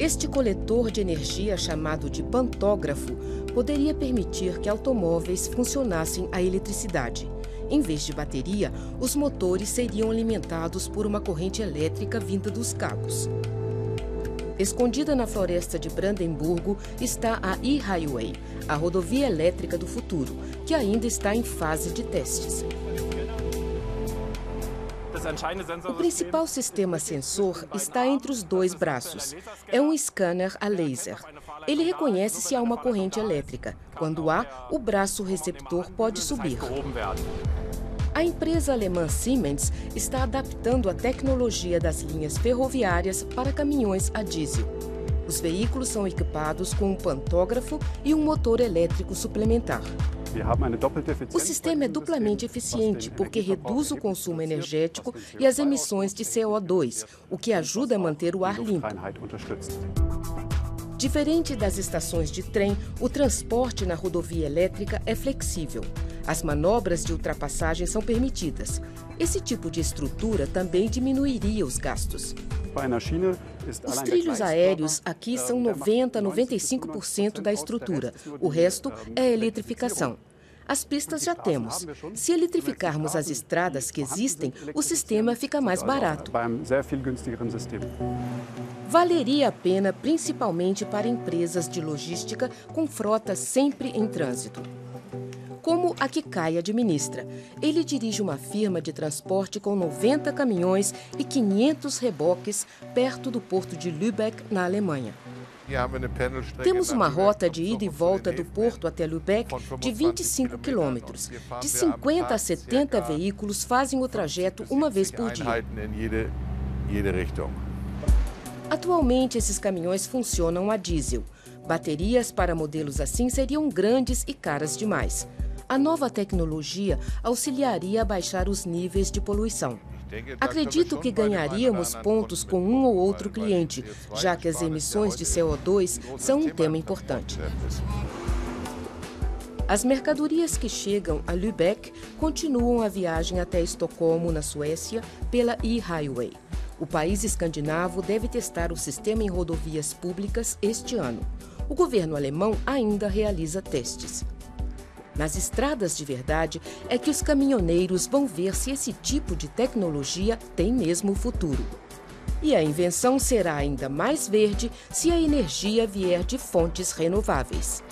Este coletor de energia, chamado de pantógrafo, poderia permitir que automóveis funcionassem a eletricidade. Em vez de bateria, os motores seriam alimentados por uma corrente elétrica vinda dos cabos. Escondida na floresta de Brandemburgo está a E-Highway, a rodovia elétrica do futuro, que ainda está em fase de testes. O principal sistema sensor está entre os dois braços. É um scanner a laser. Ele reconhece se há uma corrente elétrica. Quando há, o braço receptor pode subir. A empresa alemã Siemens está adaptando a tecnologia das linhas ferroviárias para caminhões a diesel. Os veículos são equipados com um pantógrafo e um motor elétrico suplementar. O sistema é duplamente eficiente porque reduz o consumo energético e as emissões de CO2, o que ajuda a manter o ar limpo. Diferente das estações de trem, o transporte na rodovia elétrica é flexível. As manobras de ultrapassagem são permitidas. Esse tipo de estrutura também diminuiria os gastos. Os trilhos aéreos aqui são 90 a 95% da estrutura. O resto é eletrificação. As pistas já temos. Se eletrificarmos as estradas que existem, o sistema fica mais barato. Valeria a pena principalmente para empresas de logística com frota sempre em trânsito como a Kikai administra. Ele dirige uma firma de transporte com 90 caminhões e 500 reboques perto do porto de Lübeck, na Alemanha. Temos uma rota de ida e volta do porto até Lübeck de 25 quilômetros. De 50 a 70 veículos fazem o trajeto uma vez por dia. Atualmente, esses caminhões funcionam a diesel. Baterias para modelos assim seriam grandes e caras demais. A nova tecnologia auxiliaria a baixar os níveis de poluição. Acredito que ganharíamos pontos com um ou outro cliente, já que as emissões de CO2 são um tema importante. As mercadorias que chegam a Lübeck continuam a viagem até Estocolmo, na Suécia, pela E-Highway. O país escandinavo deve testar o sistema em rodovias públicas este ano. O governo alemão ainda realiza testes. Nas estradas de verdade é que os caminhoneiros vão ver se esse tipo de tecnologia tem mesmo futuro. E a invenção será ainda mais verde se a energia vier de fontes renováveis.